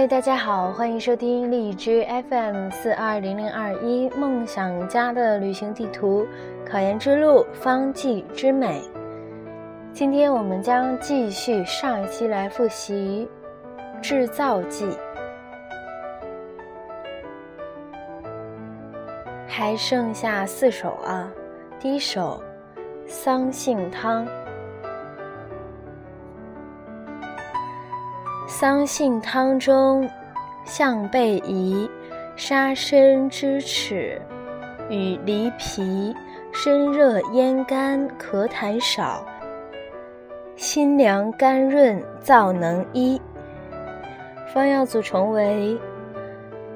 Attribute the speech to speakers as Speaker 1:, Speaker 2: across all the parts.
Speaker 1: 嗨，大家好，欢迎收听荔枝 FM 四二零零二一梦想家的旅行地图，考研之路方剂之美。今天我们将继续上一期来复习制造剂，还剩下四首啊。第一首桑杏汤。桑杏汤中，象背宜，沙参知齿，与梨皮，身热咽干，咳痰少，心凉甘润，燥能医。方药组成为：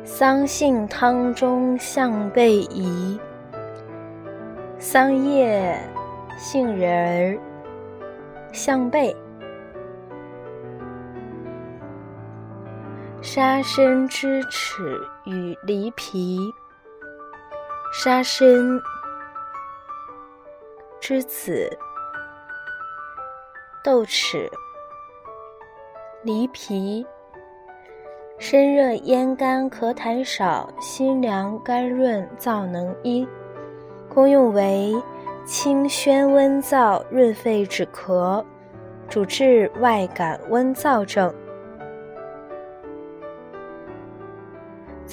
Speaker 1: 桑杏汤中象背宜，桑叶、杏仁儿、象背。沙参知齿与梨皮，沙参知子，豆豉，梨皮，身热咽干咳痰少，心凉肝润燥能医。功用为清宣温燥，润肺止咳，主治外感温燥症。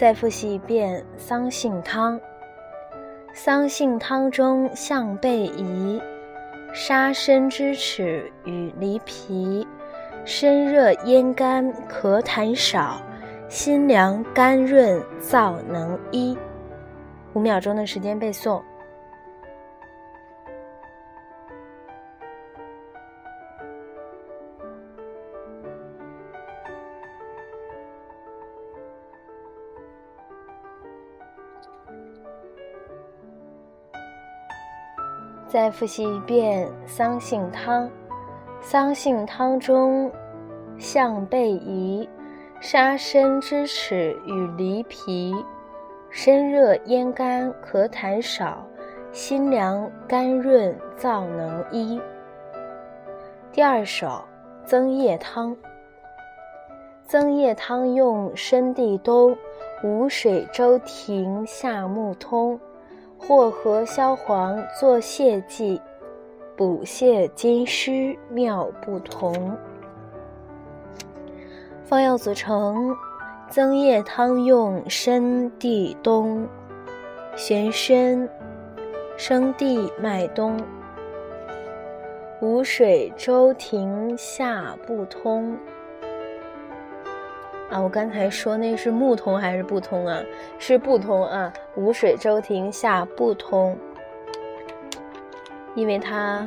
Speaker 1: 再复习一遍桑杏汤。桑杏汤中象背宜，沙参知齿与梨皮，身热咽干咳痰少，心凉甘润燥能医。五秒钟的时间背诵。再复习一遍桑杏汤。桑杏汤中，象背宜，沙参知齿与梨皮，身热咽干咳痰少，心凉甘润燥能医。第二首增液汤。增液汤用生地冬，无水周庭下木通。或和消黄做泻剂，补泻津湿妙不同。方药组成：增液汤用生地冬、玄参、生地麦冬。无水周庭下不通。啊，我刚才说那是木通还是不通啊？是不通啊！无水周庭下不通，因为它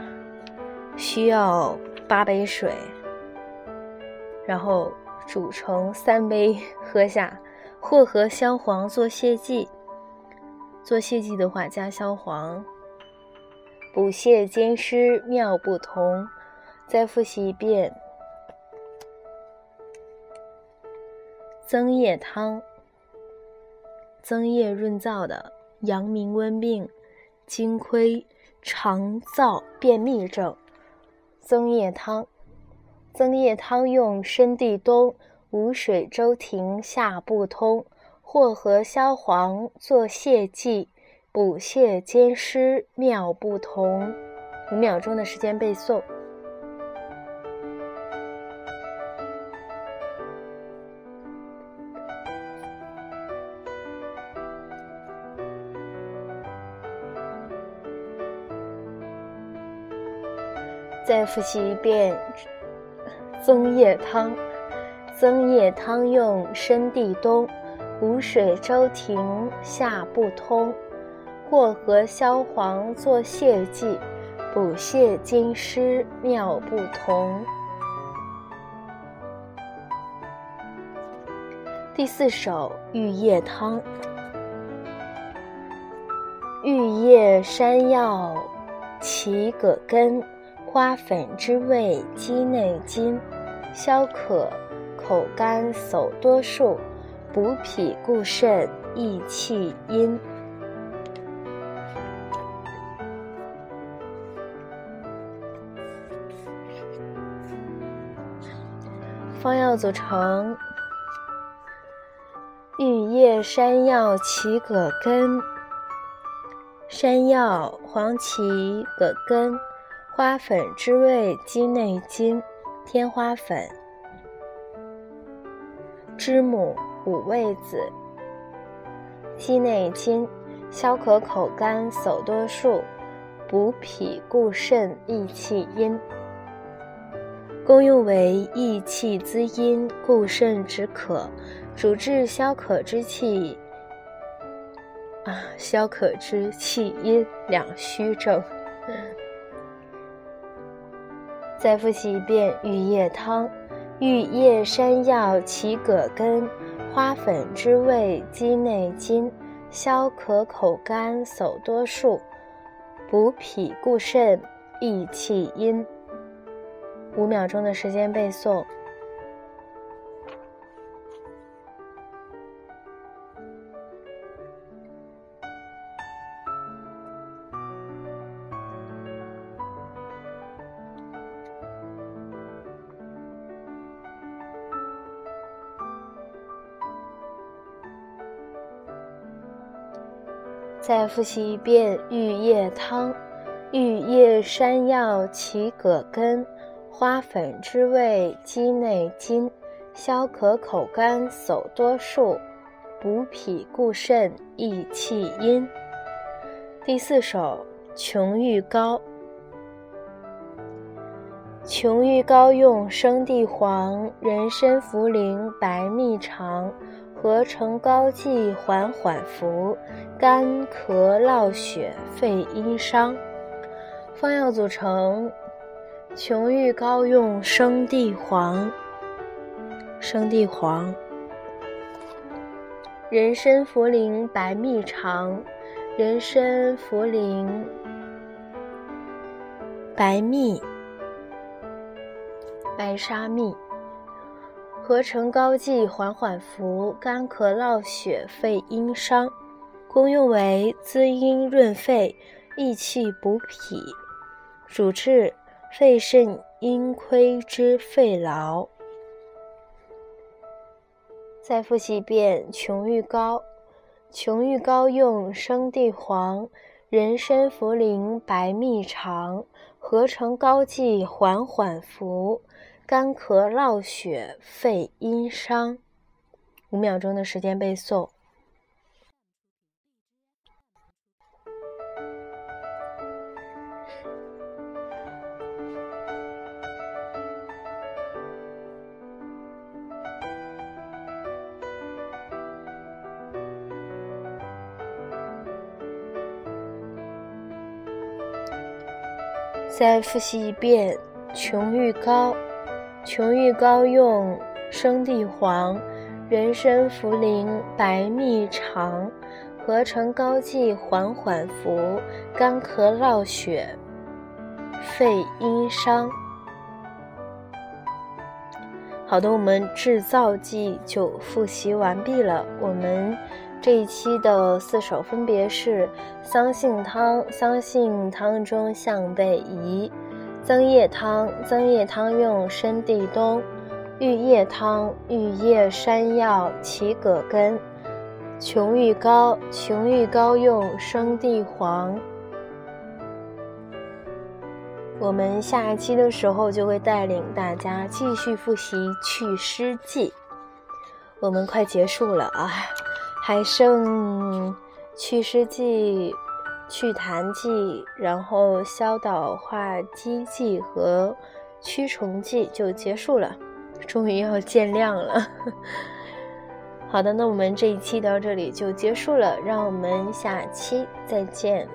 Speaker 1: 需要八杯水，然后煮成三杯喝下，或和消黄做泻剂。做泻剂的话，加消黄，补泻兼湿妙不同。再复习一遍。增液汤，增液润燥的阳明温病、津亏、肠燥、便秘症。增液汤，增液汤用生地冬、无水周庭下不通，或和消黄做泻剂，补泻兼湿妙不同。五秒钟的时间背诵。再复习一遍增液汤。增液汤用生地冬，无水周庭下不通，过河消黄做泻剂，补泻津湿妙不同。第四首玉叶汤。玉叶、山药、其葛根。花粉之味，鸡内金，消渴，口干手多数，补脾固肾，益气阴。方药组成：玉叶山药齐葛根，山药、黄芪、葛根，花粉之味鸡内金，天花粉、知母、五味子，鸡内金，消渴口干手多数，补脾固肾益气阴。功用为益气滋阴、固肾止渴，主治消渴之气啊，消渴之气阴两虚症。再复习一遍玉液汤：玉液、山药、起葛根、花粉之味鸡内金，消渴口干手多数，补脾固肾益气阴。五秒钟的时间背诵。再复习一遍玉液汤：玉液、山药、齐葛根。花粉之味鸡内金，消渴口干手多数，补脾固肾益气阴。第四首琼玉膏。琼玉膏用生地黄、人参、茯苓、白蜜、长，合成膏剂，缓缓服。干咳落血，肺阴伤。方药组成。琼玉膏用生地黄、生地黄、人参、茯苓、白蜜、长、人参、茯苓、白蜜、白沙蜜，合成膏剂，缓缓服。干咳落血，肺阴伤。功用为滋阴润肺、益气补脾，主治。肺肾阴亏之肺痨。再复习一遍琼玉膏。琼玉膏用生地黄、人参、茯苓、白蜜、长，合成膏剂，缓缓服。干咳落血，肺阴伤。五秒钟的时间背诵。再复习一遍琼玉膏。琼玉膏用生地黄、人参、茯苓、白蜜、长，合成膏剂，缓缓服。干咳落血，肺阴伤。好的，我们制造剂就复习完毕了。我们。这一期的四首分别是桑杏汤，桑杏汤中向背移；增液汤，增液汤用生地冬；玉液汤，玉液、山药、起葛根；琼玉膏，琼玉膏用生地黄。我们下一期的时候就会带领大家继续复习祛湿剂，我们快结束了啊！还剩祛湿剂、祛痰剂，然后消导化积剂和驱虫剂就结束了，终于要见亮了。好的，那我们这一期到这里就结束了，让我们下期再见。